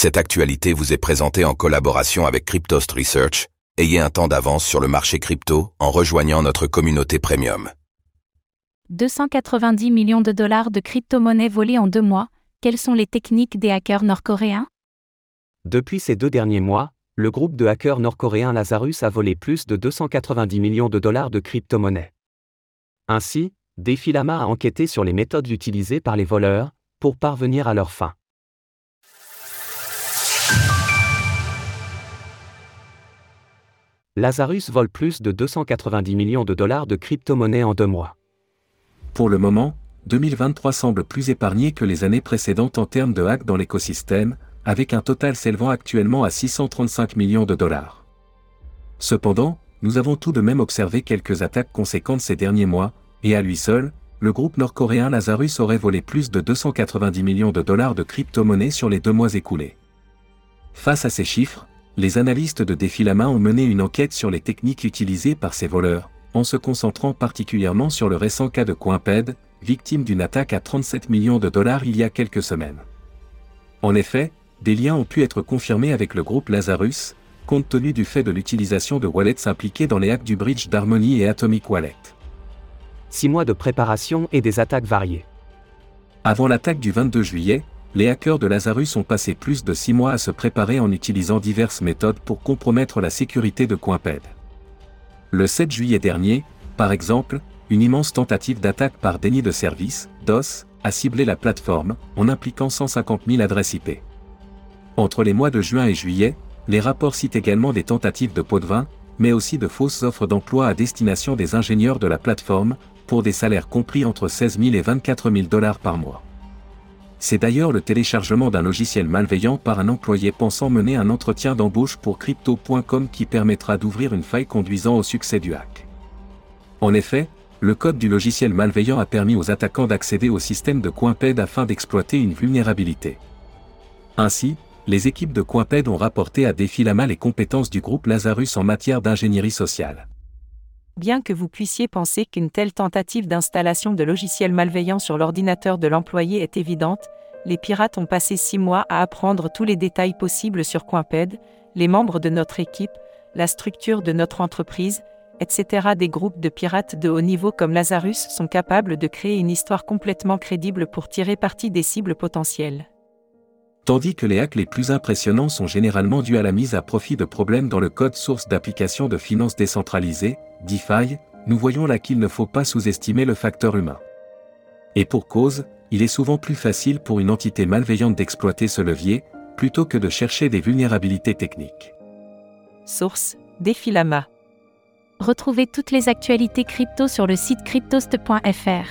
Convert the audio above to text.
Cette actualité vous est présentée en collaboration avec Cryptost Research. Ayez un temps d'avance sur le marché crypto en rejoignant notre communauté premium. 290 millions de dollars de crypto-monnaies volées en deux mois, quelles sont les techniques des hackers nord-coréens? Depuis ces deux derniers mois, le groupe de hackers nord-coréen Lazarus a volé plus de 290 millions de dollars de crypto-monnaies. Ainsi, Defilama a enquêté sur les méthodes utilisées par les voleurs pour parvenir à leur fin. Lazarus vole plus de 290 millions de dollars de crypto-monnaies en deux mois. Pour le moment, 2023 semble plus épargné que les années précédentes en termes de hacks dans l'écosystème, avec un total s'élevant actuellement à 635 millions de dollars. Cependant, nous avons tout de même observé quelques attaques conséquentes ces derniers mois, et à lui seul, le groupe nord-coréen Lazarus aurait volé plus de 290 millions de dollars de crypto-monnaies sur les deux mois écoulés. Face à ces chiffres, les analystes de Defilama ont mené une enquête sur les techniques utilisées par ces voleurs, en se concentrant particulièrement sur le récent cas de Coinped, victime d'une attaque à 37 millions de dollars il y a quelques semaines. En effet, des liens ont pu être confirmés avec le groupe Lazarus, compte tenu du fait de l'utilisation de wallets impliqués dans les hacks du bridge d'Harmony et Atomic Wallet. Six mois de préparation et des attaques variées. Avant l'attaque du 22 juillet, les hackers de Lazarus ont passé plus de six mois à se préparer en utilisant diverses méthodes pour compromettre la sécurité de Coinped. Le 7 juillet dernier, par exemple, une immense tentative d'attaque par déni de service, DOS, a ciblé la plateforme, en impliquant 150 000 adresses IP. Entre les mois de juin et juillet, les rapports citent également des tentatives de pot de vin, mais aussi de fausses offres d'emploi à destination des ingénieurs de la plateforme, pour des salaires compris entre 16 000 et 24 000 dollars par mois. C'est d'ailleurs le téléchargement d'un logiciel malveillant par un employé pensant mener un entretien d'embauche pour crypto.com qui permettra d'ouvrir une faille conduisant au succès du hack. En effet, le code du logiciel malveillant a permis aux attaquants d'accéder au système de Coinped afin d'exploiter une vulnérabilité. Ainsi, les équipes de Coinped ont rapporté à Defilama les compétences du groupe Lazarus en matière d'ingénierie sociale. Bien que vous puissiez penser qu'une telle tentative d'installation de logiciels malveillants sur l'ordinateur de l'employé est évidente, les pirates ont passé six mois à apprendre tous les détails possibles sur Coinped, les membres de notre équipe, la structure de notre entreprise, etc. Des groupes de pirates de haut niveau comme Lazarus sont capables de créer une histoire complètement crédible pour tirer parti des cibles potentielles. Tandis que les hacks les plus impressionnants sont généralement dus à la mise à profit de problèmes dans le code source d'applications de finances décentralisées, DeFi, nous voyons là qu'il ne faut pas sous-estimer le facteur humain. Et pour cause, il est souvent plus facile pour une entité malveillante d'exploiter ce levier, plutôt que de chercher des vulnérabilités techniques. Source Defilama. Retrouvez toutes les actualités crypto sur le site cryptost.fr.